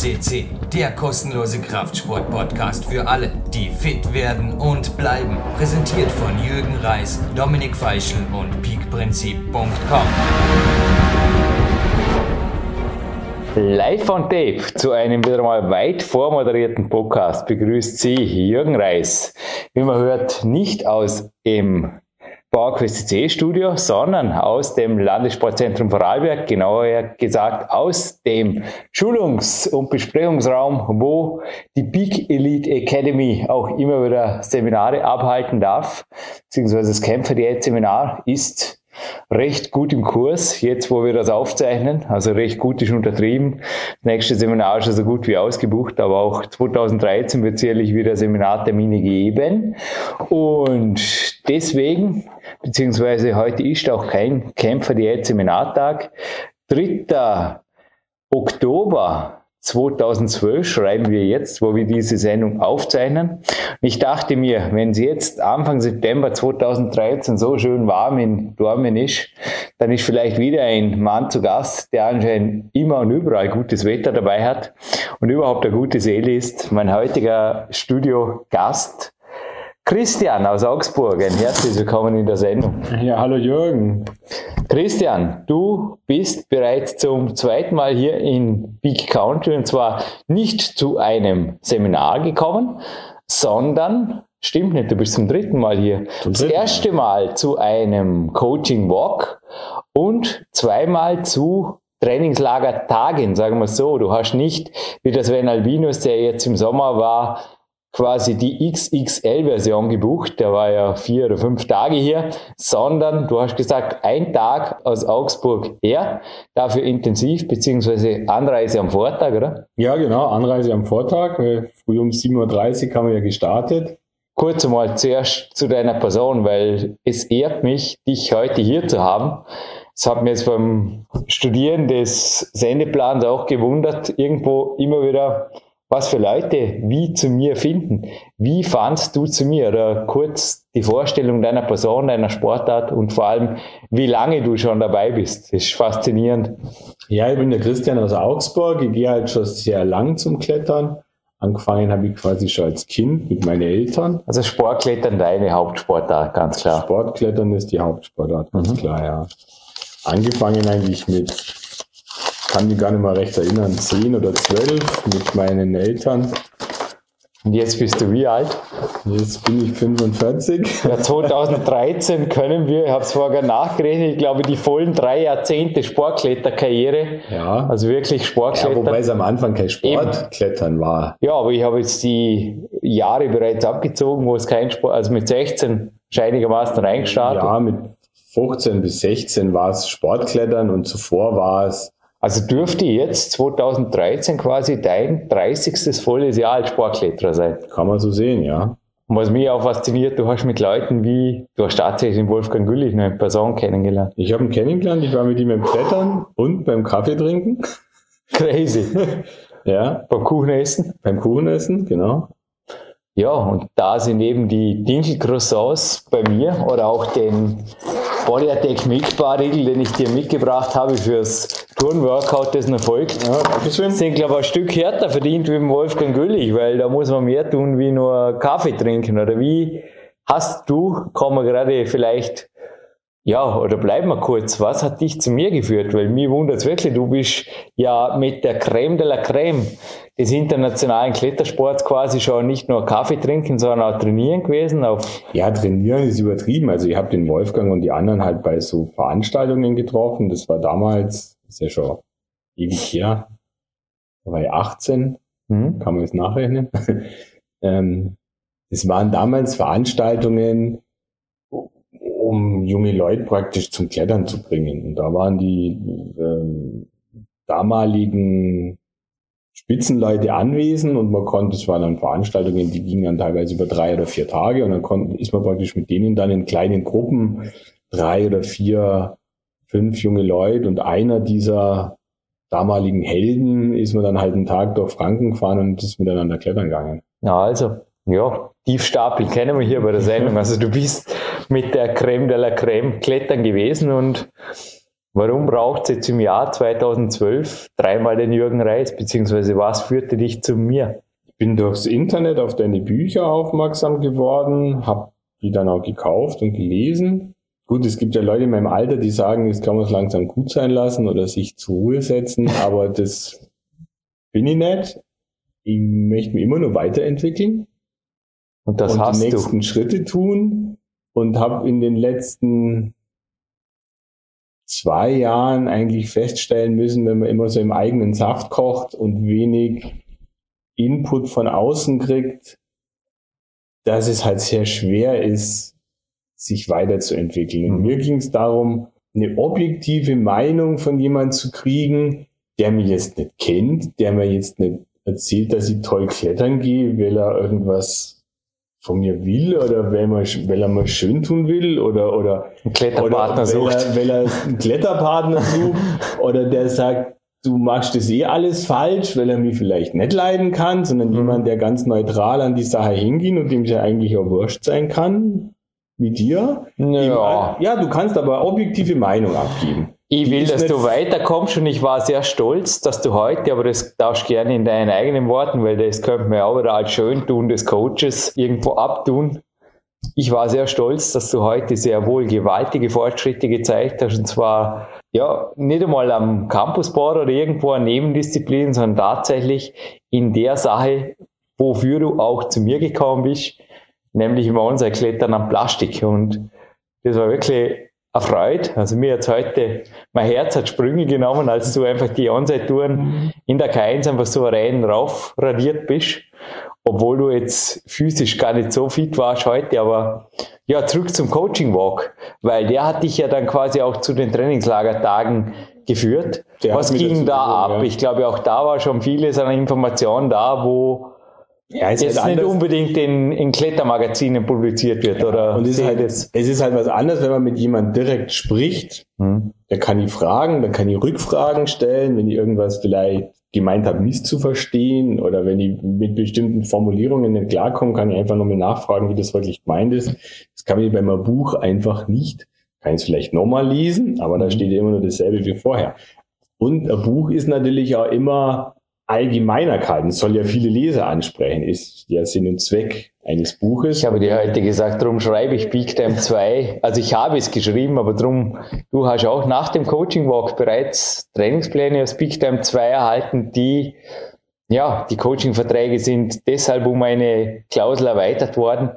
FCC, der kostenlose Kraftsport-Podcast für alle, die fit werden und bleiben. Präsentiert von Jürgen Reis, Dominik Feischl und peakprinzip.com. Live on Tape zu einem wieder mal weit vormoderierten Podcast begrüßt Sie Jürgen Reis. Wie man hört, nicht aus dem PowerQuest CC Studio, sondern aus dem Landessportzentrum Vorarlberg, genauer gesagt aus dem Schulungs- und Besprechungsraum, wo die Big Elite Academy auch immer wieder Seminare abhalten darf, beziehungsweise das Kämpfer Diät Seminar ist recht gut im Kurs, jetzt wo wir das aufzeichnen. Also recht gut ist untertrieben. Das nächste Seminar ist schon so gut wie ausgebucht, aber auch 2013 wird sicherlich wieder Seminartermine geben. Und deswegen, beziehungsweise heute ist auch kein Kämpfer-Diät-Seminartag. 3. Oktober 2012 schreiben wir jetzt, wo wir diese Sendung aufzeichnen. Ich dachte mir, wenn es jetzt Anfang September 2013 so schön warm in Dormen ist, dann ist vielleicht wieder ein Mann zu Gast, der anscheinend immer und überall gutes Wetter dabei hat und überhaupt eine gute Seele ist. Mein heutiger Studio-Gast Christian aus Augsburg, ein herzlich willkommen in der Sendung. Ja, hallo Jürgen. Christian, du bist bereits zum zweiten Mal hier in Big Country und zwar nicht zu einem Seminar gekommen, sondern, stimmt nicht, du bist zum dritten Mal hier. Zum das erste Mal zu einem Coaching Walk und zweimal zu Trainingslager Tagen, sagen wir so. Du hast nicht, wie das Sven Albinus, der jetzt im Sommer war, quasi die XXL-Version gebucht, der war ja vier oder fünf Tage hier, sondern du hast gesagt, ein Tag aus Augsburg her, dafür intensiv, beziehungsweise Anreise am Vortag, oder? Ja, genau, Anreise am Vortag, früh um 7.30 Uhr haben wir ja gestartet. Kurz einmal zuerst zu deiner Person, weil es ehrt mich, dich heute hier zu haben. Es hat mir jetzt beim Studieren des Sendeplans auch gewundert, irgendwo immer wieder was für Leute wie zu mir finden. Wie fandst du zu mir? Oder kurz die Vorstellung deiner Person, deiner Sportart und vor allem, wie lange du schon dabei bist. Das ist faszinierend. Ja, ich bin der Christian aus Augsburg. Ich gehe halt schon sehr lang zum Klettern. Angefangen habe ich quasi schon als Kind mit meinen Eltern. Also Sportklettern deine Hauptsportart, ganz klar. Sportklettern ist die Hauptsportart, ganz mhm. klar, ja. Angefangen eigentlich mit kann mich gar nicht mehr recht erinnern, zehn oder zwölf mit meinen Eltern. Und jetzt bist du wie alt? Jetzt bin ich 45. Ja, 2013 können wir, ich habe es vorher nachgerechnet, ich glaube die vollen drei Jahrzehnte Sportkletterkarriere. Ja. Also wirklich Sportklettern. Ja, wobei es am Anfang kein Sportklettern war. Ja, aber ich habe jetzt die Jahre bereits abgezogen, wo es kein Sport, also mit 16 einigermaßen reingestartet. Ja, mit 15 bis 16 war es Sportklettern und zuvor war es also dürfte jetzt 2013 quasi dein 30. volles Jahr als Sportkletterer sein. Kann man so sehen, ja. Und was mich auch fasziniert, du hast mit Leuten wie, du hast tatsächlich den Wolfgang Güllich eine Person kennengelernt. Ich habe ihn kennengelernt, ich war mit ihm im Klettern und beim Kaffee trinken. Crazy. ja. Beim Kuchenessen. Beim Kuchenessen, genau. Ja, und da sind eben die Dinkelcroissants bei mir oder auch den Body Attack Milchbar-Riegel, den ich dir mitgebracht habe fürs Turnworkout, das noch folgt. Ja, Dankeschön. Sind, glaube ich, ein Stück härter verdient wie Wolfgang Güllich, weil da muss man mehr tun wie nur Kaffee trinken. Oder wie hast du, kommen wir gerade vielleicht ja, oder bleiben wir kurz. Was hat dich zu mir geführt? Weil mir wundert es wirklich, du bist ja mit der Creme de la Creme des internationalen Klettersports quasi schon nicht nur Kaffee trinken, sondern auch trainieren gewesen. Auf ja, trainieren ist übertrieben. Also ich habe den Wolfgang und die anderen halt bei so Veranstaltungen getroffen. Das war damals, das ist ja schon ewig her, da war ich 18, mhm. kann man jetzt nachrechnen. ähm, es waren damals Veranstaltungen, um junge Leute praktisch zum Klettern zu bringen. Und da waren die ähm, damaligen Spitzenleute anwesend und man konnte, es waren dann Veranstaltungen, die gingen dann teilweise über drei oder vier Tage und dann konnte, ist man praktisch mit denen dann in kleinen Gruppen, drei oder vier, fünf junge Leute und einer dieser damaligen Helden ist man dann halt einen Tag durch Franken gefahren und ist miteinander klettern gegangen. Ja, also, ja, Tiefstapel kennen wir hier bei der Sendung. Also du bist mit der Creme de la Creme klettern gewesen und Warum braucht es jetzt im Jahr 2012 dreimal den Jürgen Reis, beziehungsweise was führte dich zu mir? Ich bin durchs Internet auf deine Bücher aufmerksam geworden, habe die dann auch gekauft und gelesen. Gut, es gibt ja Leute in meinem Alter, die sagen, jetzt kann man es langsam gut sein lassen oder sich zur Ruhe setzen, aber das bin ich nicht. Ich möchte mich immer nur weiterentwickeln. Und das und hast die nächsten du. Schritte tun und habe in den letzten zwei Jahren eigentlich feststellen müssen, wenn man immer so im eigenen Saft kocht und wenig Input von außen kriegt, dass es halt sehr schwer ist, sich weiterzuentwickeln. Und mhm. mir ging es darum, eine objektive Meinung von jemandem zu kriegen, der mich jetzt nicht kennt, der mir jetzt nicht erzählt, dass ich toll klettern gehe, weil er irgendwas von mir will oder weil, man, weil er mal schön tun will oder, oder, ein Kletterpartner oder sucht. Er, weil er einen Kletterpartner sucht oder der sagt, du machst das eh alles falsch, weil er mich vielleicht nicht leiden kann, sondern mhm. jemand, der ganz neutral an die Sache hingeht und dem ja eigentlich auch wurscht sein kann, wie dir. Ja. ja, du kannst aber objektive Meinung abgeben. Ich will, dass du weiterkommst und ich war sehr stolz, dass du heute, aber das darfst gerne in deinen eigenen Worten, weil das könnte man auch wieder als Schöntun des Coaches irgendwo abtun. Ich war sehr stolz, dass du heute sehr wohl gewaltige Fortschritte gezeigt hast und zwar ja nicht einmal am Campusboard oder irgendwo an Nebendisziplinen, sondern tatsächlich in der Sache, wofür du auch zu mir gekommen bist, nämlich über unser Klettern am Plastik und das war wirklich erfreut. Also mir jetzt heute, mein Herz hat Sprünge genommen, als du einfach die Onside-Touren in der K1 einfach souverän rauf radiert bist. Obwohl du jetzt physisch gar nicht so fit warst heute, aber ja, zurück zum Coaching Walk, weil der hat dich ja dann quasi auch zu den Trainingslagertagen geführt. Der Was ging da ab? Ja. Ich glaube, auch da war schon vieles an Informationen da, wo ja, es jetzt halt nicht unbedingt in, in Klettermagazinen publiziert wird, ja, oder? Und es ist, halt, es ist halt was anderes, wenn man mit jemandem direkt spricht. Hm. Da kann ich fragen, da kann ich Rückfragen stellen, wenn ich irgendwas vielleicht gemeint habe, misszuverstehen oder wenn ich mit bestimmten Formulierungen nicht klarkomme, kann ich einfach nochmal nachfragen, wie das wirklich gemeint ist. Das kann ich bei meinem Buch einfach nicht. Kann ich es vielleicht nochmal lesen, aber da hm. steht immer nur dasselbe wie vorher. Und ein Buch ist natürlich auch immer allgemeiner gehalten, soll ja viele Leser ansprechen, ist ja Sinn und Zweck eines Buches. Ich habe dir heute gesagt, darum schreibe ich Big Time 2. Also ich habe es geschrieben, aber darum, du hast auch nach dem Coaching Walk bereits Trainingspläne aus Big Time 2 erhalten, die, ja, die Coaching-Verträge sind deshalb um eine Klausel erweitert worden,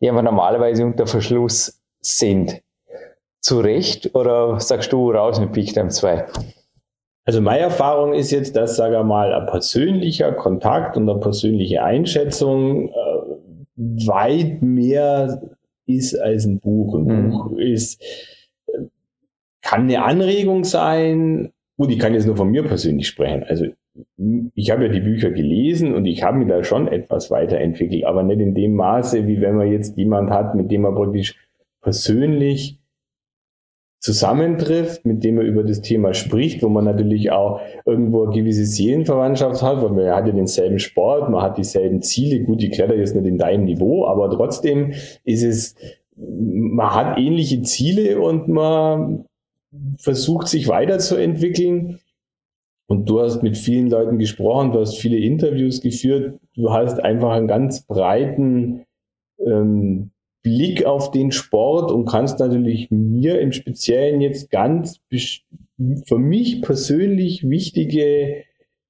die aber normalerweise unter Verschluss sind. Zu Recht oder sagst du raus mit Big Time 2? Also meine Erfahrung ist jetzt, dass, sage ich mal, ein persönlicher Kontakt und eine persönliche Einschätzung äh, weit mehr ist als ein Buch. Ein mhm. Buch ist, kann eine Anregung sein. Gut, ich kann jetzt nur von mir persönlich sprechen. Also ich habe ja die Bücher gelesen und ich habe mich da schon etwas weiterentwickelt, aber nicht in dem Maße, wie wenn man jetzt jemand hat, mit dem man praktisch persönlich zusammentrifft, mit dem er über das Thema spricht, wo man natürlich auch irgendwo eine gewisse Seelenverwandtschaft hat, weil man hat ja denselben Sport, man hat dieselben Ziele. Gut, die klettert jetzt nicht in deinem Niveau, aber trotzdem ist es, man hat ähnliche Ziele und man versucht sich weiterzuentwickeln. Und du hast mit vielen Leuten gesprochen, du hast viele Interviews geführt, du hast einfach einen ganz breiten ähm, Blick auf den Sport und kannst natürlich mir im Speziellen jetzt ganz für mich persönlich wichtige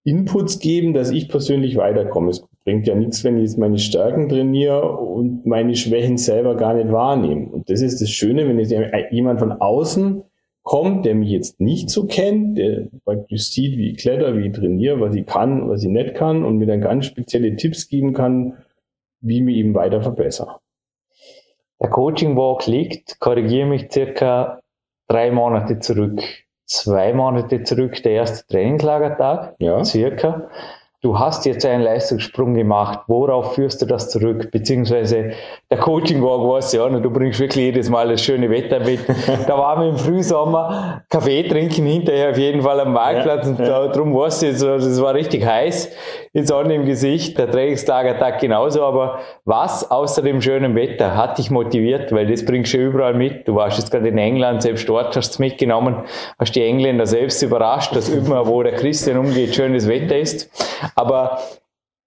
Inputs geben, dass ich persönlich weiterkomme. Es bringt ja nichts, wenn ich jetzt meine Stärken trainiere und meine Schwächen selber gar nicht wahrnehme. Und das ist das Schöne, wenn jetzt jemand von außen kommt, der mich jetzt nicht so kennt, der praktisch sieht, wie ich kletter, wie ich trainiere, was ich kann, was ich nicht kann und mir dann ganz spezielle Tipps geben kann, wie ich mich eben weiter verbessere. Der Coaching Walk liegt, korrigiere mich, circa drei Monate zurück. Zwei Monate zurück, der erste Trainingslagertag, ja. circa. Du hast jetzt einen Leistungssprung gemacht, worauf führst du das zurück? Beziehungsweise der Coaching Walk weiß ja, und du bringst wirklich jedes Mal das schöne Wetter mit. da waren wir im Frühsommer Kaffee trinken hinterher auf jeden Fall am Marktplatz ja, und ja. darum weiß ich, das war richtig heiß, die Sonne im Gesicht, der Trainingslagertag genauso, aber was außer dem schönen Wetter hat dich motiviert, weil das bringst du überall mit. Du warst jetzt gerade in England, selbst dort hast du es mitgenommen, hast die Engländer selbst überrascht, dass immer, wo der Christian umgeht, schönes Wetter ist. Aber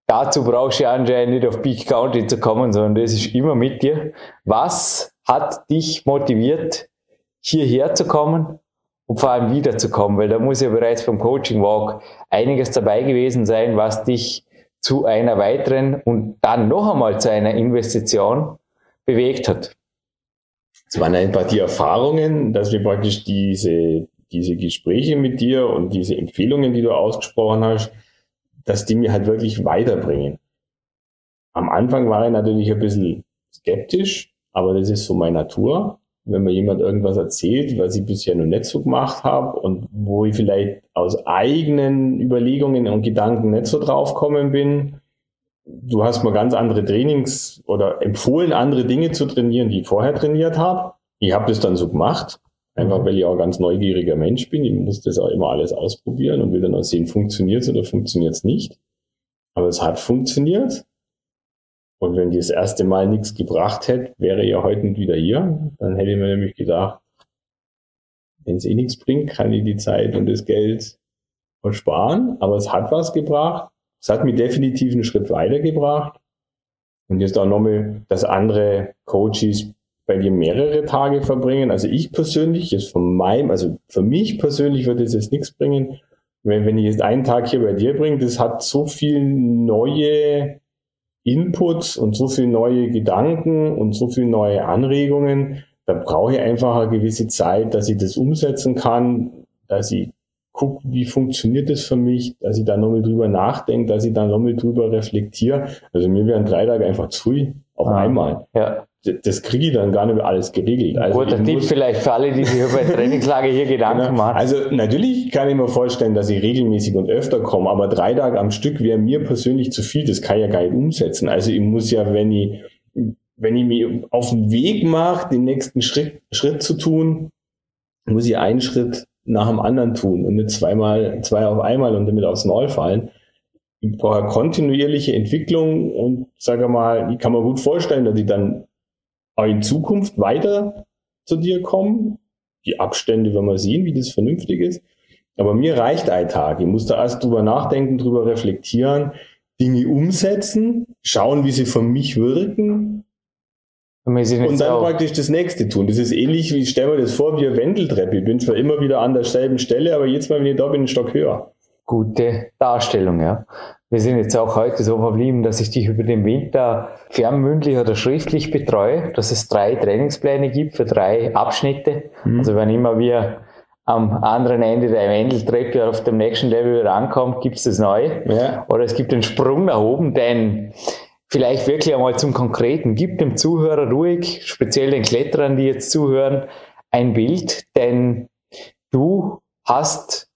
dazu brauchst du anscheinend nicht auf Peak County zu kommen, sondern das ist immer mit dir. Was hat dich motiviert, hierher zu kommen und vor allem wiederzukommen? Weil da muss ja bereits beim Coaching Walk einiges dabei gewesen sein, was dich zu einer weiteren und dann noch einmal zu einer Investition bewegt hat. Es waren einfach die Erfahrungen, dass wir praktisch diese, diese Gespräche mit dir und diese Empfehlungen, die du ausgesprochen hast, dass die mir halt wirklich weiterbringen. Am Anfang war ich natürlich ein bisschen skeptisch, aber das ist so meine Natur. Wenn mir jemand irgendwas erzählt, was ich bisher noch nicht so gemacht habe und wo ich vielleicht aus eigenen Überlegungen und Gedanken nicht so draufgekommen bin, du hast mir ganz andere Trainings oder empfohlen, andere Dinge zu trainieren, die ich vorher trainiert habe. Ich habe das dann so gemacht Einfach weil ich auch ein ganz neugieriger Mensch bin. Ich muss das auch immer alles ausprobieren und will dann auch sehen, funktioniert es oder funktioniert es nicht. Aber es hat funktioniert. Und wenn das erste Mal nichts gebracht hätte, wäre ich ja heute nicht wieder hier. Dann hätte ich mir nämlich gedacht, wenn es eh nichts bringt, kann ich die Zeit und das Geld versparen. Aber es hat was gebracht. Es hat mich definitiv einen Schritt weitergebracht. Und jetzt auch nochmal, dass andere Coaches bei dir mehrere Tage verbringen. Also ich persönlich, jetzt von meinem, also für mich persönlich würde es jetzt nichts bringen. Wenn, wenn ich jetzt einen Tag hier bei dir bringe, das hat so viel neue Inputs und so viel neue Gedanken und so viel neue Anregungen. Da brauche ich einfach eine gewisse Zeit, dass ich das umsetzen kann, dass ich gucke, wie funktioniert das für mich, dass ich da nochmal drüber nachdenke, dass ich da nochmal drüber reflektiere. Also mir wären drei Tage einfach zu früh auf ah, einmal. Ja das kriege ich dann gar nicht mehr alles geregelt. Also Guter Tipp vielleicht für alle, die sich über Trainingslager hier Gedanken genau. machen. Also natürlich kann ich mir vorstellen, dass ich regelmäßig und öfter komme, aber drei Tage am Stück wäre mir persönlich zu viel. Das kann ich ja gar nicht umsetzen. Also ich muss ja, wenn ich, wenn ich mich auf den Weg mache, den nächsten Schritt, Schritt zu tun, muss ich einen Schritt nach dem anderen tun und nicht zweimal, zwei auf einmal und damit aufs Maul fallen ich brauche kontinuierliche Entwicklung und sage mal, ich kann mir gut vorstellen, dass ich dann auch in Zukunft weiter zu dir kommen. Die Abstände werden wir sehen, wie das vernünftig ist. Aber mir reicht ein Tag. Ich muss da erst drüber nachdenken, drüber reflektieren, Dinge umsetzen, schauen, wie sie für mich wirken. Und, und dann auch. praktisch das nächste tun. Das ist ähnlich wie, stell mir das vor, wie eine Wendeltreppe. Ich bin zwar immer wieder an derselben Stelle, aber jetzt mal, wenn ich da bin, einen Stock höher. Gute Darstellung, ja. Wir sind jetzt auch heute so verblieben, dass ich dich über den Winter fernmündlich oder schriftlich betreue, dass es drei Trainingspläne gibt für drei Abschnitte. Mhm. Also wenn immer wir am anderen Ende der Wendeltreppe auf dem nächsten Level rankommt, gibt es das Neue. Ja. Oder es gibt einen Sprung nach oben, denn vielleicht wirklich einmal zum Konkreten. Gib dem Zuhörer ruhig, speziell den Kletterern, die jetzt zuhören, ein Bild, denn du hast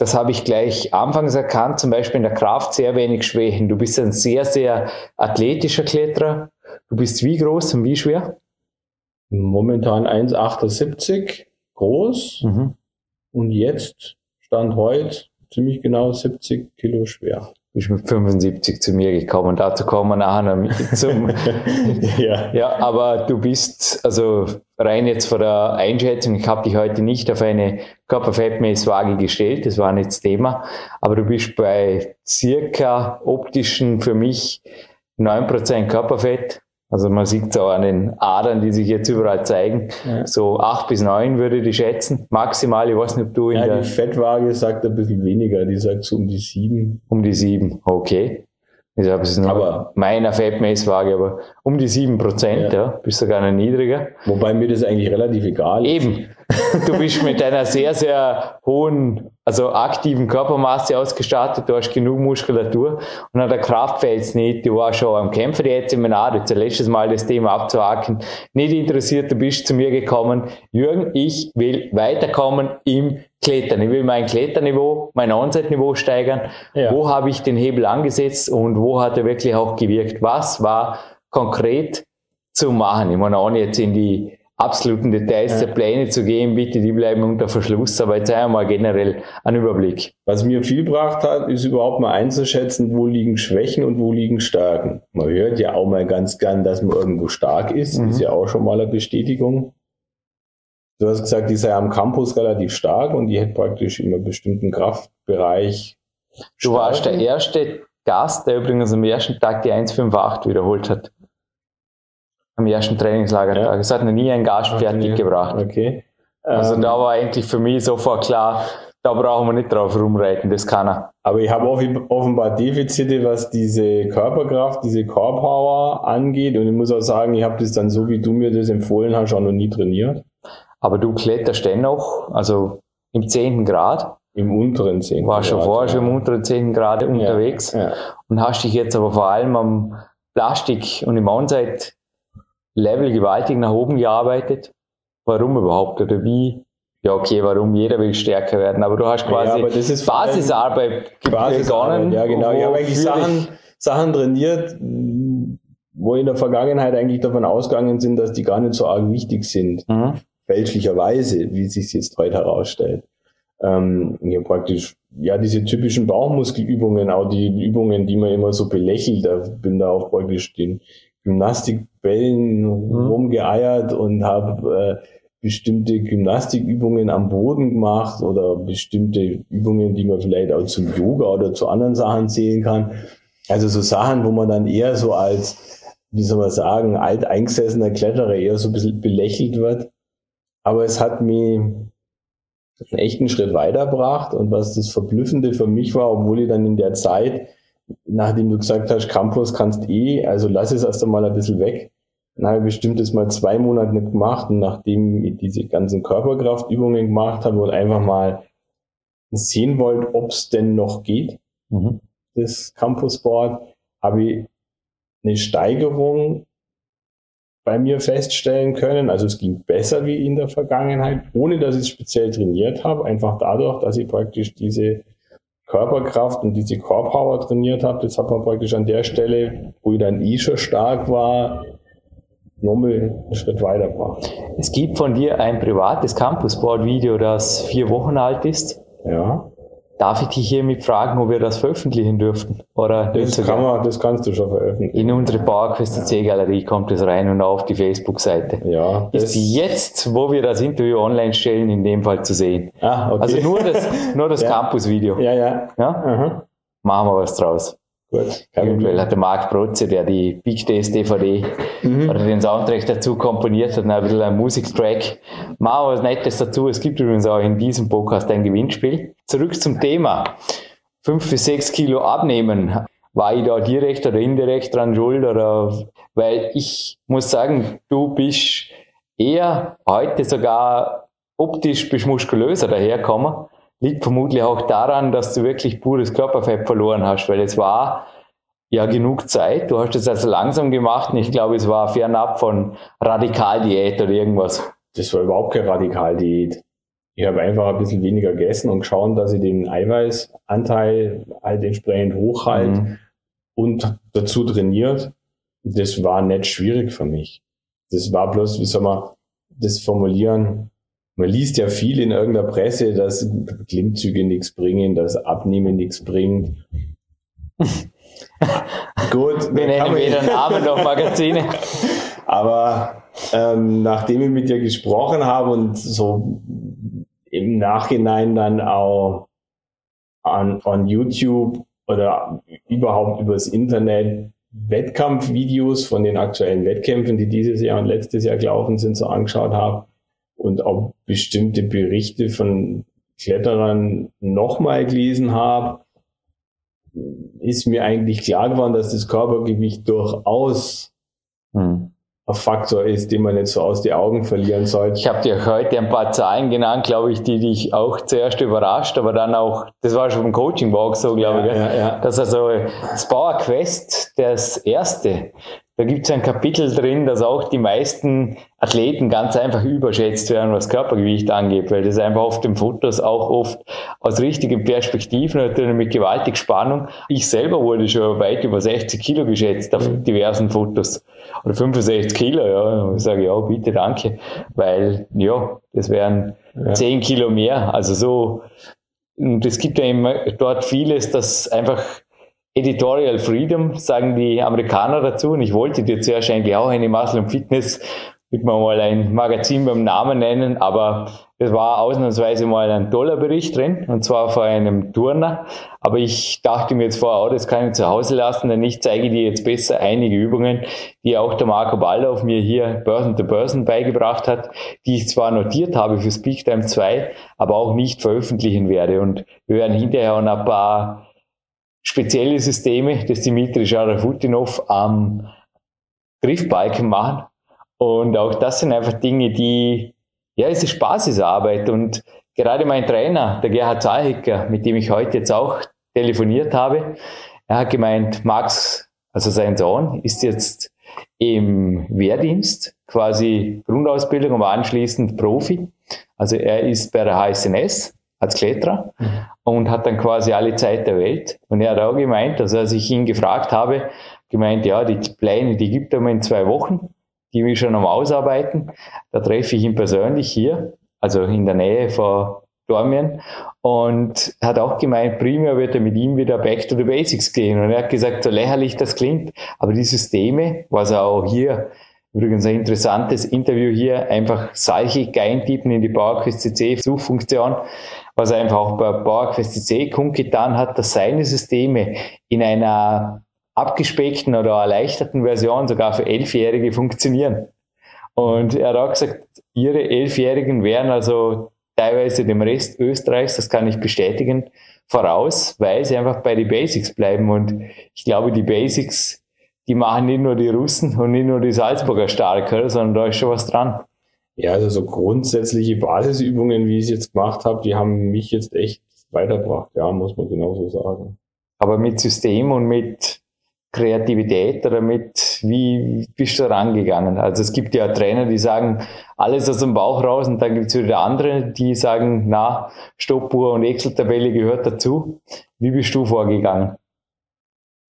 das habe ich gleich anfangs erkannt, zum Beispiel in der Kraft sehr wenig Schwächen. Du bist ein sehr, sehr athletischer Kletterer. Du bist wie groß und wie schwer? Momentan 1,78 groß mhm. und jetzt, Stand heute, ziemlich genau 70 Kilo schwer bist mit 75 zu mir gekommen. Dazu kommen wir nachher zum. ja. ja, aber du bist, also rein jetzt von der Einschätzung, ich habe dich heute nicht auf eine Körperfettmesswaage gestellt, das war nicht das Thema, aber du bist bei circa optischen für mich 9% Körperfett also man sieht es auch an den Adern, die sich jetzt überall zeigen. Ja. So acht bis neun würde ich schätzen. Maximal, ich weiß nicht, ob du in ja, der... die Fettwaage sagt ein bisschen weniger, die sagt so um die sieben. Um die sieben, okay. Ich habe es nur meiner Fettmesswaage, aber um die sieben Prozent, ja. ja, bist sogar noch niedriger. Wobei mir das eigentlich relativ egal ist. Eben. Du bist mit einer sehr, sehr hohen, also aktiven Körpermasse ausgestattet, du hast genug Muskulatur und an der Kraft fällt es nicht. Du warst schon am Kämpfer jetzt Seminar, jetzt letztes Mal das Thema abzuhaken. Nicht interessiert, du bist zu mir gekommen. Jürgen, ich will weiterkommen im Klettern. Ich will mein Kletterniveau, mein Onset-Niveau steigern. Ja. Wo habe ich den Hebel angesetzt und wo hat er wirklich auch gewirkt? Was war konkret zu machen? Ich meine, ohne jetzt in die absoluten Details der Pläne zu gehen, bitte, die bleiben unter Verschluss, aber jetzt einmal generell einen Überblick. Was mir viel gebracht hat, ist überhaupt mal einzuschätzen, wo liegen Schwächen und wo liegen Stärken. Man hört ja auch mal ganz gern, dass man irgendwo stark ist, mhm. ist ja auch schon mal eine Bestätigung. Du hast gesagt, die sei am Campus relativ stark und die hätte praktisch immer einen bestimmten Kraftbereich. Du warst der erste Gast, der übrigens am ersten Tag die 158 wiederholt hat am ersten Trainingslager. Ja. Es hat noch nie ein Gast okay. fertig gebracht. Okay. Also ähm, da war eigentlich für mich sofort klar, da brauchen wir nicht drauf rumreiten, das kann er. Aber ich habe offenbar Defizite, was diese Körperkraft, diese Core Power angeht. Und ich muss auch sagen, ich habe das dann so, wie du mir das empfohlen hast, auch noch nie trainiert. Aber du kletterst dennoch, also im 10. Grad. Im unteren 10. War schon vorher schon im unteren 10. Grad unterwegs. Ja, ja. Und hast dich jetzt aber vor allem am Plastik und im Onside Level gewaltig nach oben gearbeitet. Warum überhaupt oder wie? Ja, okay, warum jeder will stärker werden, aber du hast quasi ja, Basisarbeit begonnen. Ja, genau. Ich habe eigentlich Sachen, Sachen trainiert, wo in der Vergangenheit eigentlich davon ausgegangen sind, dass die gar nicht so arg wichtig sind. Mhm. Fälschlicherweise, wie es sich jetzt heute herausstellt. Ähm, ich habe praktisch, ja, diese typischen Bauchmuskelübungen, auch die Übungen, die man immer so belächelt, da bin da auch praktisch den Gymnastikbällen mhm. rumgeeiert und habe äh, bestimmte Gymnastikübungen am Boden gemacht oder bestimmte Übungen, die man vielleicht auch zum Yoga oder zu anderen Sachen zählen kann. Also so Sachen, wo man dann eher so als, wie soll man sagen, alteingesessener Kletterer eher so ein bisschen belächelt wird. Aber es hat mich einen echten Schritt weitergebracht und was das Verblüffende für mich war, obwohl ich dann in der Zeit nachdem du gesagt hast, Campus kannst eh, also lass es erst einmal ein bisschen weg. Dann habe ich bestimmt das mal zwei Monate nicht gemacht und nachdem ich diese ganzen Körperkraftübungen gemacht habe und einfach mal sehen wollte, ob es denn noch geht, mhm. das Campusboard, habe ich eine Steigerung bei mir feststellen können. Also es ging besser wie in der Vergangenheit, ohne dass ich es speziell trainiert habe, einfach dadurch, dass ich praktisch diese Körperkraft und diese Core Power trainiert habe, das hat man praktisch an der Stelle, wo ich dann eh schon stark war, nochmal einen Schritt weitergebracht. Es gibt von dir ein privates Campusboard-Video, das vier Wochen alt ist. Ja. Darf ich dich hiermit fragen, ob wir das veröffentlichen dürften? Oder das, kann man, das kannst du schon veröffentlichen. In unsere PowerQuest C-Galerie kommt es rein und auf die Facebook-Seite. Ja. Ist jetzt, wo wir das Interview online stellen, in dem Fall zu sehen. Ah, okay. Also nur das, nur das ja. Campus-Video. Ja, ja. ja? Aha. Machen wir was draus. Gut. Eventuell hat der Marc Protze, der die Big Days DVD mhm. oder den Soundtrack dazu komponiert hat, ein bisschen ein Musiktrack. Machen wir was Nettes dazu. Es gibt übrigens auch in diesem Podcast ein Gewinnspiel. Zurück zum Thema. Fünf bis sechs Kilo abnehmen. War ich da direkt oder indirekt dran schuld oder, weil ich muss sagen, du bist eher heute sogar optisch bis muskulöser daherkommen liegt vermutlich auch daran, dass du wirklich pures Körperfett verloren hast, weil es war ja genug Zeit. Du hast es also langsam gemacht und ich glaube, es war fernab von Radikaldiät oder irgendwas. Das war überhaupt keine Radikaldiät. Ich habe einfach ein bisschen weniger gegessen und geschaut, dass ich den Eiweißanteil halt entsprechend hochhalte mhm. und dazu trainiert. Das war nicht schwierig für mich. Das war bloß, wie soll man das formulieren, man liest ja viel in irgendeiner Presse, dass Klimmzüge nichts bringen, dass Abnehmen nichts bringt. Gut. Wir nennen weder Namen noch Magazine. Aber ähm, nachdem ich mit dir gesprochen habe und so im Nachhinein dann auch an, an YouTube oder überhaupt übers Internet Wettkampfvideos von den aktuellen Wettkämpfen, die dieses Jahr und letztes Jahr gelaufen sind, so angeschaut habe, und auch bestimmte Berichte von Kletterern nochmal gelesen habe, ist mir eigentlich klar geworden, dass das Körpergewicht durchaus hm. ein Faktor ist, den man nicht so aus den Augen verlieren sollte. Ich habe dir heute ein paar Zahlen genannt, glaube ich, die dich auch zuerst überrascht, aber dann auch, das war schon im Coaching Walk so, glaube ja, ich, ja, ja. dass also das Power Quest das erste da gibt es ein Kapitel drin, dass auch die meisten Athleten ganz einfach überschätzt werden, was Körpergewicht angeht, weil das einfach auf den Fotos auch oft aus richtigen Perspektiven, natürlich mit gewaltig Spannung. Ich selber wurde schon weit über 60 Kilo geschätzt auf mhm. diversen Fotos. Oder 65 Kilo, ja. Ich sage, ja, bitte, danke. Weil, ja, das wären ja. 10 Kilo mehr. Also so, und es gibt ja immer dort vieles, das einfach Editorial Freedom, sagen die Amerikaner dazu. Und ich wollte dir zuerst eigentlich auch eine Muscle und Fitness, würde man mal ein Magazin beim Namen nennen, aber es war ausnahmsweise mal ein toller Bericht drin, und zwar von einem Turner. Aber ich dachte mir jetzt vorher, oh, das kann ich zu Hause lassen, denn ich zeige dir jetzt besser einige Übungen, die auch der Marco Baldauf mir hier Börsen to Börsen beigebracht hat, die ich zwar notiert habe für Speak Time 2, aber auch nicht veröffentlichen werde. Und wir werden hinterher auch noch ein paar spezielle Systeme des Dimitri Scharafutinov am Griffbalken machen. Und auch das sind einfach Dinge, die, ja, es ist Spaß, diese Arbeit. Und gerade mein Trainer, der Gerhard Zahlhecker, mit dem ich heute jetzt auch telefoniert habe, er hat gemeint, Max, also sein Sohn, ist jetzt im Wehrdienst, quasi Grundausbildung, aber anschließend Profi. Also er ist bei der HSNS als Kletterer mhm. und hat dann quasi alle Zeit der Welt. Und er hat auch gemeint, also als ich ihn gefragt habe, gemeint, ja, die Pläne, die gibt er mir in zwei Wochen, die wir schon am Ausarbeiten. Da treffe ich ihn persönlich hier, also in der Nähe von Dormien und hat auch gemeint, primär wird er mit ihm wieder back to the basics gehen. Und er hat gesagt, so lächerlich das klingt, aber die Systeme, was er auch hier Übrigens ein interessantes Interview hier, einfach solche eintippen in die PowerQuest CC Suchfunktion, was er einfach auch bei PowerQuest CC kundgetan hat, dass seine Systeme in einer abgespeckten oder erleichterten Version sogar für Elfjährige funktionieren. Und er hat auch gesagt, ihre Elfjährigen wären also teilweise dem Rest Österreichs, das kann ich bestätigen, voraus, weil sie einfach bei den Basics bleiben. Und ich glaube, die Basics die machen nicht nur die Russen und nicht nur die Salzburger stark, sondern da ist schon was dran. Ja, also so grundsätzliche Basisübungen, wie ich es jetzt gemacht habe, die haben mich jetzt echt weitergebracht, ja, muss man genauso sagen. Aber mit System und mit Kreativität oder mit, wie bist du rangegangen? Also es gibt ja Trainer, die sagen, alles aus dem Bauch raus und dann gibt es wieder andere, die sagen, na, Stoppuhr und Excel-Tabelle gehört dazu. Wie bist du vorgegangen?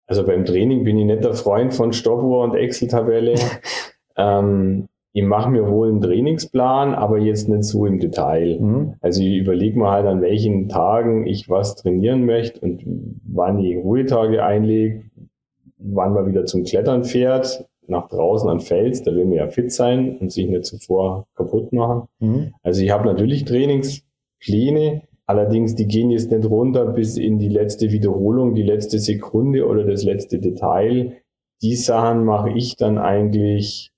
Also beim Training bin ich nicht der Freund von Stoppuhr und Excel-Tabelle. ähm, ich mache mir wohl einen Trainingsplan, aber jetzt nicht so im Detail. Mhm. Also ich überlege mir halt, an welchen Tagen ich was trainieren möchte und wann ich Ruhetage einlege, wann man wieder zum Klettern fährt, nach draußen an Fels, da will man ja fit sein und sich nicht zuvor kaputt machen. Mhm. Also ich habe natürlich Trainingspläne, Allerdings, die gehen jetzt nicht runter bis in die letzte Wiederholung, die letzte Sekunde oder das letzte Detail. Die Sachen mache ich dann eigentlich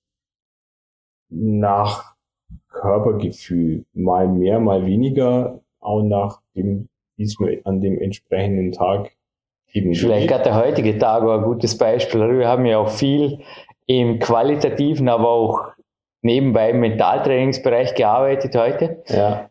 nach Körpergefühl. Mal mehr, mal weniger, auch nach dem, wie es mir an dem entsprechenden Tag eben Vielleicht gerade der heutige Tag war ein gutes Beispiel. Wir haben ja auch viel im qualitativen, aber auch nebenbei im Mentaltrainingsbereich gearbeitet heute. Ja.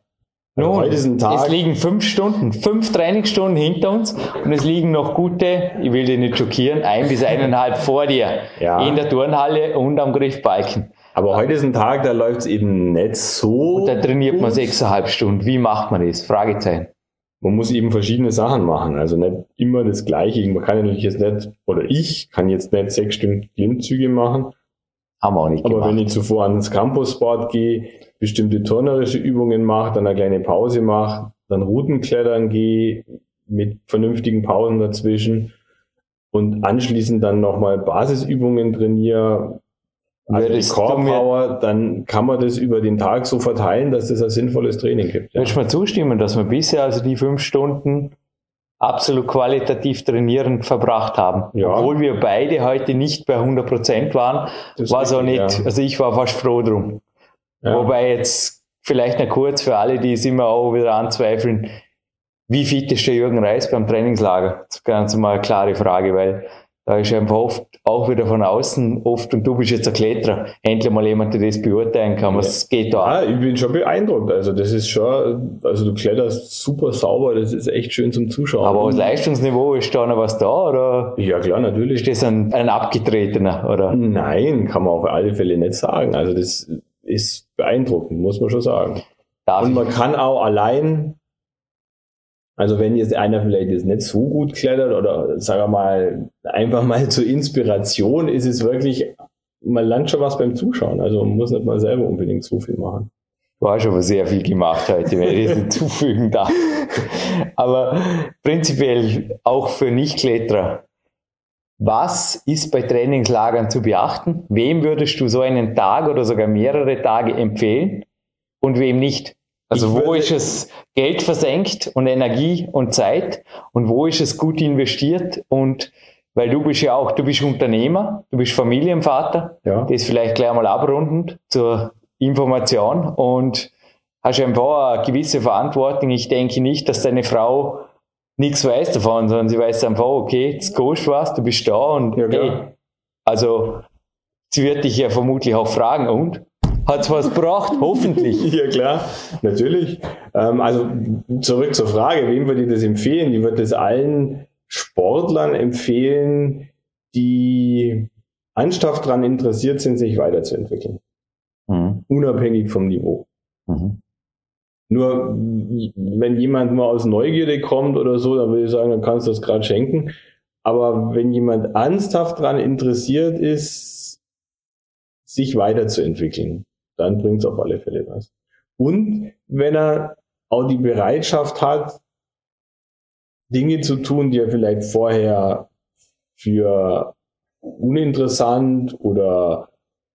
Nun, es liegen fünf Stunden, fünf Trainingsstunden hinter uns und es liegen noch gute, ich will dich nicht schockieren, ein bis eineinhalb vor dir ja. in der Turnhalle und am Griffbalken. Aber heute ist ein Tag, da läuft es eben nicht so. Und da trainiert gut. man sechseinhalb Stunden. Wie macht man das? Fragezeichen. Man muss eben verschiedene Sachen machen. Also nicht immer das Gleiche. Man kann natürlich jetzt nicht, oder ich kann jetzt nicht sechs Stunden Klimmzüge machen. Haben wir auch nicht Aber gemacht. wenn ich zuvor ans Campussport gehe, bestimmte turnerische Übungen mache, dann eine kleine Pause mache, dann Routenklettern gehe mit vernünftigen Pausen dazwischen und anschließend dann nochmal Basisübungen trainiere, also die Core Power, dann kann man das über den Tag so verteilen, dass das ein sinnvolles Training gibt. Ja. Würdest du mir zustimmen, dass wir bisher also die fünf Stunden absolut qualitativ trainierend verbracht haben. Ja. Obwohl wir beide heute nicht bei 100 Prozent waren, war es auch nicht, ja. also ich war fast froh drum. Ja. Wobei jetzt vielleicht noch kurz für alle, die es immer auch wieder anzweifeln, wie fit ist der Jürgen Reis beim Trainingslager? Das ist ganz mal eine klare Frage, weil da ist einfach oft auch wieder von außen oft, und du bist jetzt ein Kletterer, endlich mal jemand, der das beurteilen kann, was ja. geht da Ja, ich bin schon beeindruckt. Also das ist schon, also du kletterst super sauber, das ist echt schön zum Zuschauen. Aber aus Leistungsniveau ist da noch was da, oder? Ja, klar, natürlich. Ist das ein, ein abgetretener, oder? Nein, kann man auf alle Fälle nicht sagen. Also das ist beeindruckend, muss man schon sagen. Darf und man kann auch allein also wenn jetzt einer vielleicht jetzt nicht so gut klettert oder sagen wir mal einfach mal zur Inspiration, ist es wirklich, man lernt schon was beim Zuschauen. Also man muss nicht mal selber unbedingt so viel machen. Du hast aber sehr viel gemacht heute, wenn ich das hinzufügen darf. Aber prinzipiell auch für Nichtkletterer. Was ist bei Trainingslagern zu beachten? Wem würdest du so einen Tag oder sogar mehrere Tage empfehlen und wem nicht? Also wo ist es Geld versenkt und Energie und Zeit? Und wo ist es gut investiert? Und weil du bist ja auch, du bist Unternehmer, du bist Familienvater, ja. das vielleicht gleich mal abrundend zur Information. Und hast einfach eine gewisse Verantwortung. Ich denke nicht, dass deine Frau nichts weiß davon, sondern sie weiß einfach, okay, jetzt gehst du was, du bist da und ja, hey, also sie wird dich ja vermutlich auch fragen und hat es was gebracht, hoffentlich. Ja klar, natürlich. Ähm, also zurück zur Frage, wem würde ich das empfehlen? Ich würde das allen Sportlern empfehlen, die ernsthaft daran interessiert sind, sich weiterzuentwickeln. Mhm. Unabhängig vom Niveau. Mhm. Nur wenn jemand mal aus Neugierde kommt oder so, dann würde ich sagen, dann kannst du das gerade schenken. Aber wenn jemand ernsthaft daran interessiert ist, sich weiterzuentwickeln, dann bringt es auf alle Fälle was. Und wenn er auch die Bereitschaft hat, Dinge zu tun, die er vielleicht vorher für uninteressant oder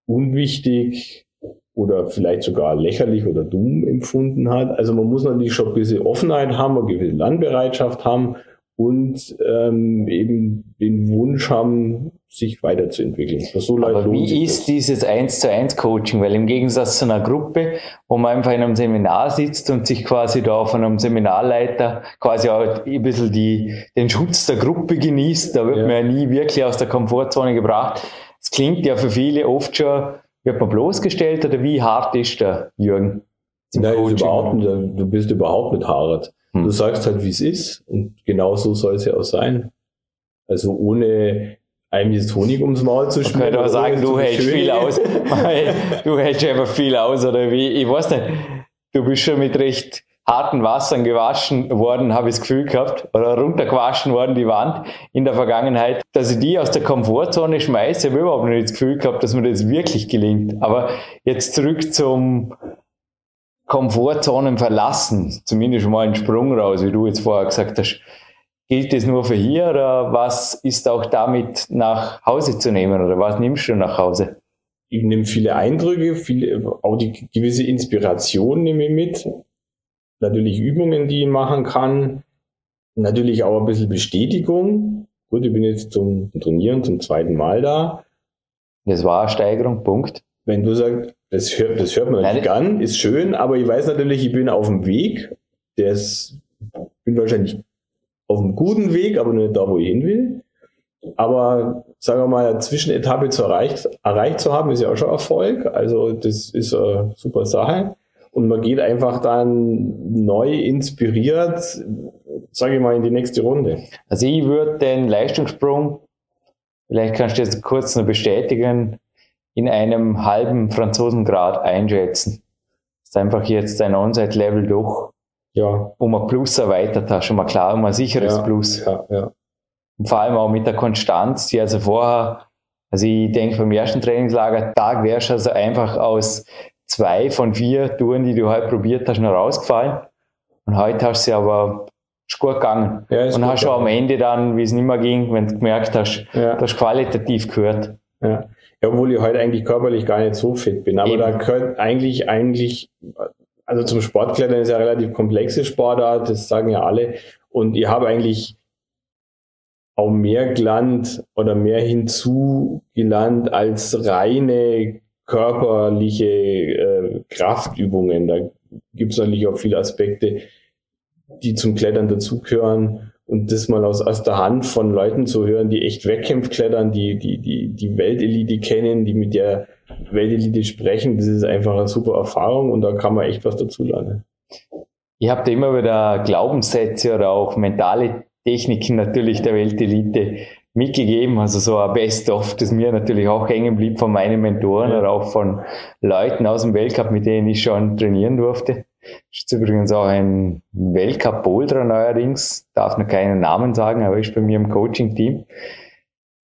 unwichtig oder vielleicht sogar lächerlich oder dumm empfunden hat. Also man muss natürlich schon ein bisschen Offenheit haben, eine gewisse Lernbereitschaft haben und ähm, eben den Wunsch haben, sich weiterzuentwickeln. So Aber wie ist dieses 1 zu 1 Coaching? Weil im Gegensatz zu einer Gruppe, wo man einfach in einem Seminar sitzt und sich quasi da von einem Seminarleiter quasi auch ein bisschen die, den Schutz der Gruppe genießt, da wird ja. man ja nie wirklich aus der Komfortzone gebracht. Es klingt ja für viele oft schon, wird man bloßgestellt oder wie hart ist der Jürgen? Nein, überhaupt, du bist überhaupt nicht hart. Hm. Du sagst halt, wie es ist und genau so soll es ja auch sein. Also ohne einem jetzt Honig ums Maul zu schmieren. Ich könnte auch sagen, du hältst viel aus. du hältst einfach viel aus oder wie, ich weiß nicht. Du bist schon mit recht harten Wassern gewaschen worden, habe ich das Gefühl gehabt, oder runtergewaschen worden, die Wand in der Vergangenheit, dass ich die aus der Komfortzone schmeiße, habe ich überhaupt nicht das Gefühl gehabt, dass mir das wirklich gelingt. Aber jetzt zurück zum, Komfortzonen verlassen, zumindest mal einen Sprung raus, wie du jetzt vorher gesagt hast. Gilt das nur für hier oder was ist auch damit nach Hause zu nehmen oder was nimmst du nach Hause? Ich nehme viele Eindrücke, viele, auch die gewisse Inspiration nehme ich mit. Natürlich Übungen, die ich machen kann. Natürlich auch ein bisschen Bestätigung. Gut, ich bin jetzt zum Trainieren zum zweiten Mal da. Das war eine Steigerung, Punkt. Wenn du sagst, das hört, das hört man nicht an, ist schön, aber ich weiß natürlich, ich bin auf dem Weg. Der ist, bin wahrscheinlich auf einem guten Weg, aber nicht da, wo ich hin will. Aber sagen wir mal, eine Zwischenetappe zu erreicht, erreicht zu haben, ist ja auch schon Erfolg. Also das ist eine super Sache. Und man geht einfach dann neu inspiriert, sage ich mal, in die nächste Runde. Also ich würde den Leistungssprung, vielleicht kannst du das kurz noch bestätigen, in einem halben Franzosengrad einschätzen. Das ist einfach jetzt ein On-Site-Level durch, ja. um ein Plus erweitert hast, schon mal klar, um ein sicheres ja, Plus. Ja, ja. Und vor allem auch mit der Konstanz, die also vorher, also ich denke beim ersten Trainingslager Tag wärst du also einfach aus zwei von vier Touren, die du heute probiert hast, noch rausgefallen. Und heute hast du sie aber ist gut gegangen. Ja, ist und hast schon am Ende dann, wie es nicht mehr ging, wenn du gemerkt hast, ja. du hast qualitativ gehört. Ja. Ja, obwohl ich heute eigentlich körperlich gar nicht so fit bin. Aber Eben. da gehört eigentlich, eigentlich, also zum Sportklettern ist ja relativ komplexe Sportart, das sagen ja alle. Und ich habe eigentlich auch mehr gelernt oder mehr hinzugelernt als reine körperliche äh, Kraftübungen. Da gibt es natürlich auch viele Aspekte, die zum Klettern dazugehören. Und das mal aus, aus der Hand von Leuten zu hören, die echt Wettkämpf klettern, die, die, die, die Weltelite kennen, die mit der Weltelite sprechen, das ist einfach eine super Erfahrung und da kann man echt was dazu lernen. Ihr habt immer wieder Glaubenssätze oder auch mentale Techniken natürlich der Weltelite mitgegeben, also so ein Best-of, das mir natürlich auch hängen blieb von meinen Mentoren ja. oder auch von Leuten aus dem Weltcup, mit denen ich schon trainieren durfte. Ist übrigens auch ein Weltcup-Boulder neuerdings, darf noch keinen Namen sagen, aber ist bei mir im Coaching-Team.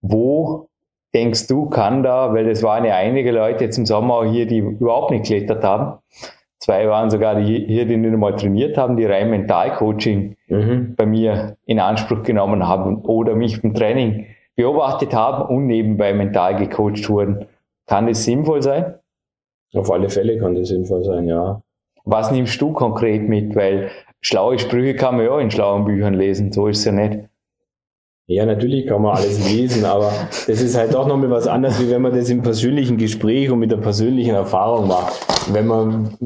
Wo denkst du, kann da, weil es waren ja einige Leute jetzt im Sommer auch hier, die überhaupt nicht geklettert haben. Zwei waren sogar die hier, die nicht einmal trainiert haben, die rein Mental-Coaching mhm. bei mir in Anspruch genommen haben oder mich im Training beobachtet haben und nebenbei mental gecoacht wurden. Kann das sinnvoll sein? Auf alle Fälle kann das sinnvoll sein, ja. Was nimmst du konkret mit? Weil schlaue Sprüche kann man ja in schlauen Büchern lesen, so ist es ja nicht. Ja, natürlich kann man alles lesen, aber das ist halt doch nochmal was anderes, wie wenn man das im persönlichen Gespräch und mit der persönlichen Erfahrung macht. Wenn man,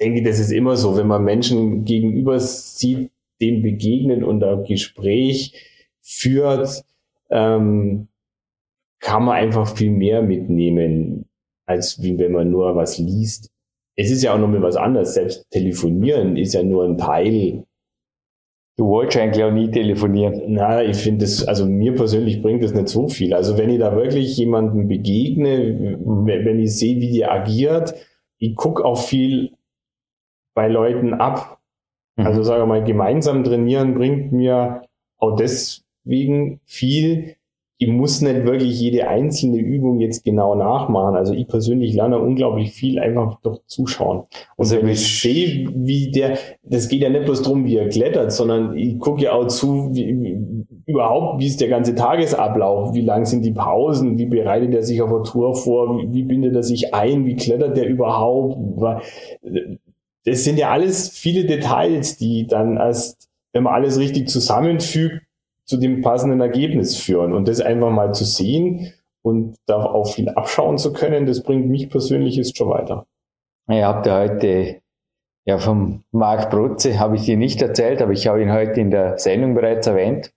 denke, das ist immer so, wenn man Menschen gegenüber sieht, dem begegnen und ein Gespräch führt, ähm, kann man einfach viel mehr mitnehmen, als wie wenn man nur was liest es ist ja auch noch mal was anderes. Selbst telefonieren ist ja nur ein Teil. Du wolltest eigentlich auch nie telefonieren. Na, ich finde das, also mir persönlich bringt das nicht so viel. Also wenn ich da wirklich jemandem begegne, wenn ich sehe, wie die agiert, ich gucke auch viel bei Leuten ab. Mhm. Also sage mal, gemeinsam trainieren bringt mir auch deswegen viel, ich muss nicht wirklich jede einzelne Übung jetzt genau nachmachen. Also ich persönlich lerne unglaublich viel einfach durch Zuschauen. Und also wenn ich sehe, wie der, das geht ja nicht bloß drum, wie er klettert, sondern ich gucke ja auch zu, wie, überhaupt, wie ist der ganze Tagesablauf, wie lang sind die Pausen, wie bereitet er sich auf der Tour vor, wie, wie bindet er sich ein, wie klettert der überhaupt. Das sind ja alles viele Details, die dann erst, wenn man alles richtig zusammenfügt, zu dem passenden Ergebnis führen. Und das einfach mal zu sehen und da auch viel abschauen zu können, das bringt mich persönlich jetzt schon weiter. Ihr habt ja heute, ja, vom Marc Brutze habe ich dir nicht erzählt, aber ich habe ihn heute in der Sendung bereits erwähnt.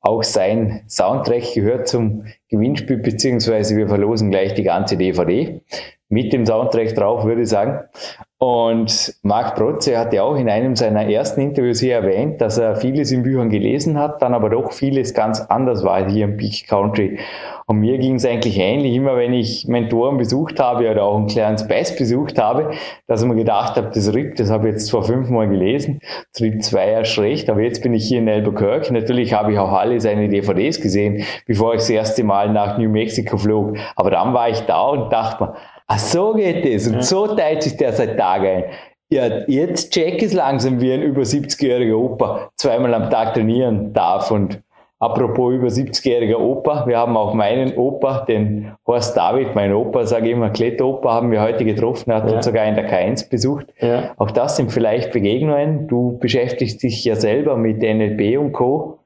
Auch sein Soundtrack gehört zum Gewinnspiel, beziehungsweise wir verlosen gleich die ganze DVD mit dem Soundtrack drauf, würde ich sagen. Und Marc Protze hat ja auch in einem seiner ersten Interviews hier erwähnt, dass er vieles in Büchern gelesen hat, dann aber doch vieles ganz anders war hier im Peak Country. Und mir ging es eigentlich ähnlich, immer wenn ich Mentoren besucht habe oder auch einen kleinen Space besucht habe, dass ich mir gedacht habe, das RIP, das habe ich jetzt vor fünfmal gelesen, das RIP 2 erst recht, aber jetzt bin ich hier in Albuquerque. Natürlich habe ich auch alle seine DVDs gesehen, bevor ich das erste Mal nach New Mexico flog. Aber dann war ich da und dachte mir, Ach, so geht es. Und ja. so teilt sich der seit Tagen ein. Ja, jetzt check es langsam, wie ein über 70-jähriger Opa zweimal am Tag trainieren darf. Und apropos über 70-jähriger Opa, wir haben auch meinen Opa, den Horst David, mein Opa, sage ich immer, Kletteropa, haben wir heute getroffen, hat ja. uns sogar in der K1 besucht. Ja. Auch das sind vielleicht Begegnungen. Du beschäftigst dich ja selber mit NLP und Co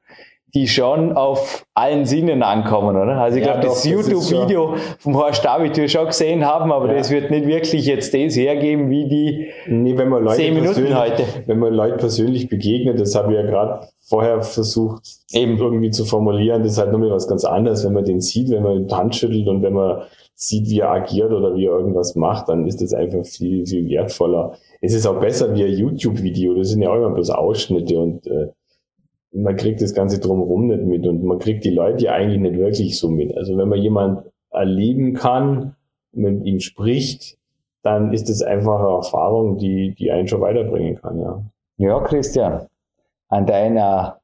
die schon auf allen Sinnen ankommen, oder? Also ich ja, glaube, das YouTube-Video vom Horst David wir schon gesehen haben, aber ja. das wird nicht wirklich jetzt das hergeben, wie die nee, wenn man Leute zehn Minuten heute. Wenn man Leute persönlich begegnet, das habe ich ja gerade vorher versucht Eben. irgendwie zu formulieren, das ist halt nochmal was ganz anderes, wenn man den sieht, wenn man die Hand schüttelt und wenn man sieht, wie er agiert oder wie er irgendwas macht, dann ist das einfach viel, viel wertvoller. Es ist auch besser wie ein YouTube-Video, das sind ja auch immer bloß Ausschnitte und äh, man kriegt das Ganze drumherum nicht mit und man kriegt die Leute ja eigentlich nicht wirklich so mit. Also wenn man jemand erleben kann, mit ihm spricht, dann ist das einfach eine Erfahrung, die, die einen schon weiterbringen kann, ja. Ja, Christian, an deiner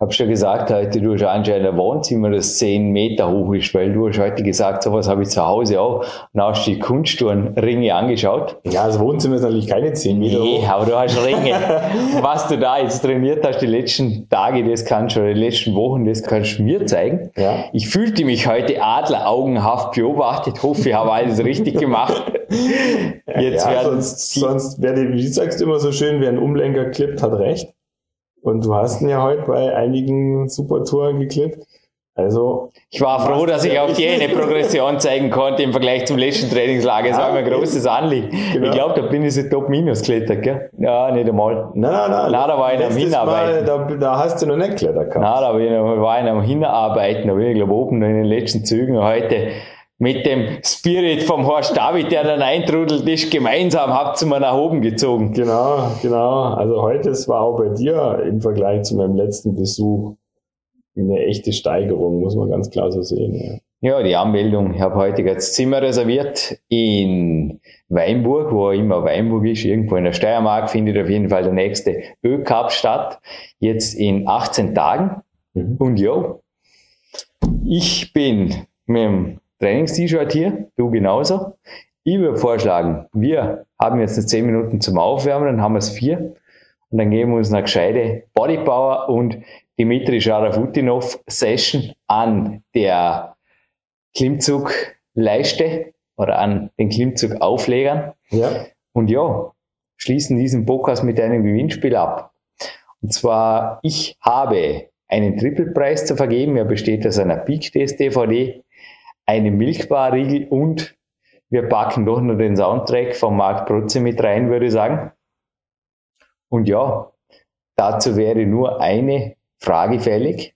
hab schon gesagt heute, du hast anscheinend ein Wohnzimmer, das zehn Meter hoch ist, weil du hast heute gesagt, sowas habe ich zu Hause auch. Und hast die Kunststurnringe angeschaut. Ja, das Wohnzimmer ist natürlich keine zehn Meter nee, hoch. aber du hast Ringe. Was du da jetzt trainiert hast, die letzten Tage, das kannst du, die letzten Wochen, das kannst du mir zeigen. Ja. Ich fühlte mich heute adleraugenhaft beobachtet, hoffe, ich habe alles richtig gemacht. Jetzt ja, werden sonst, sonst, wer, wie sagst du immer so schön, wer einen Umlenker klippt, hat recht. Und du hast ihn ja heute bei einigen Supertouren geklippt. Also. Ich war froh, dass ich auch dir eine Progression zeigen konnte im Vergleich zum letzten Trainingslager. Das ja, war mir ein großes Anliegen. Genau. Ich glaube, da bin ich so top-minus geklettert, gell? Ja, nicht einmal. Nein, nein, nein. Nein, da war ich am Hinarbeiten. da, da, hast du noch nicht geklettert gehabt. Nein, da war ich, war ich am Hinarbeiten. Da bin ich, glaube oben in den letzten Zügen heute mit dem Spirit vom Horst David, der dann eintrudelt ist, gemeinsam habt ihr mal nach oben gezogen. Genau, genau. Also heute, es war auch bei dir im Vergleich zu meinem letzten Besuch eine echte Steigerung, muss man ganz klar so sehen. Ja. Ja, die Anmeldung. Ich habe heute das Zimmer reserviert in Weinburg, wo immer Weinburg ist. Irgendwo in der Steiermark findet auf jeden Fall der nächste Ö-Cup statt. Jetzt in 18 Tagen. Mhm. Und ja, ich bin mit dem Trainings-T-Shirt hier, du genauso. Ich würde vorschlagen, wir haben jetzt noch 10 Minuten zum Aufwärmen, dann haben wir es vier. Und dann geben wir uns eine gescheite Bodypower und Dimitri Scharafutinov Session an der Klimmzugleiste oder an den Klimmzugauflegern. Ja. Und ja, schließen diesen Podcast mit einem Gewinnspiel ab. Und zwar, ich habe einen Trippelpreis zu vergeben. Er besteht aus einer Peak Test DVD, einem Milchbarriegel und wir packen doch noch den Soundtrack von Marc Protze mit rein, würde ich sagen. Und ja, dazu wäre nur eine Frage fällig.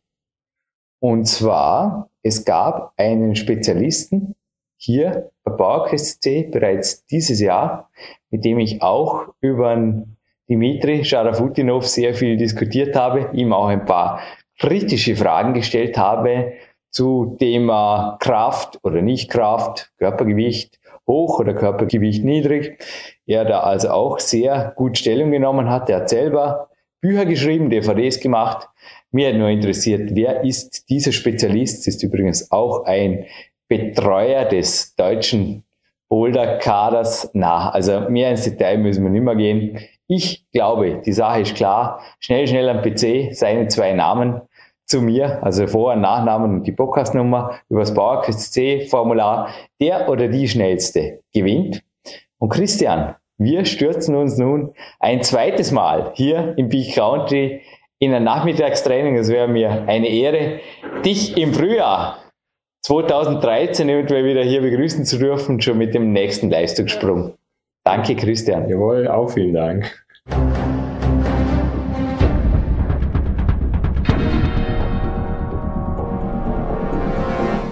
Und zwar, es gab einen Spezialisten hier bei PowerQuest bereits dieses Jahr, mit dem ich auch über Dimitri Scharafutinov sehr viel diskutiert habe, ihm auch ein paar kritische Fragen gestellt habe zu Thema Kraft oder nicht Kraft, Körpergewicht hoch oder Körpergewicht niedrig. Er da also auch sehr gut Stellung genommen hat. Er hat selber Bücher geschrieben, DVDs gemacht. Mir hat nur interessiert, wer ist dieser Spezialist? Ist übrigens auch ein Betreuer des deutschen Boulder-Kaders. Na, also mehr ins Detail müssen wir nicht mehr gehen. Ich glaube, die Sache ist klar. Schnell, schnell am PC, seine zwei Namen zu mir, also Vor- und Nachnamen und die Podcastnummer über das PowerQuest C-Formular. Der oder die schnellste gewinnt. Und Christian, wir stürzen uns nun ein zweites Mal hier im Peak Country in ein Nachmittagstraining. Es wäre mir eine Ehre, dich im Frühjahr 2013 eventuell wieder hier begrüßen zu dürfen, schon mit dem nächsten Leistungssprung. Danke, Christian. Jawohl, auch vielen Dank.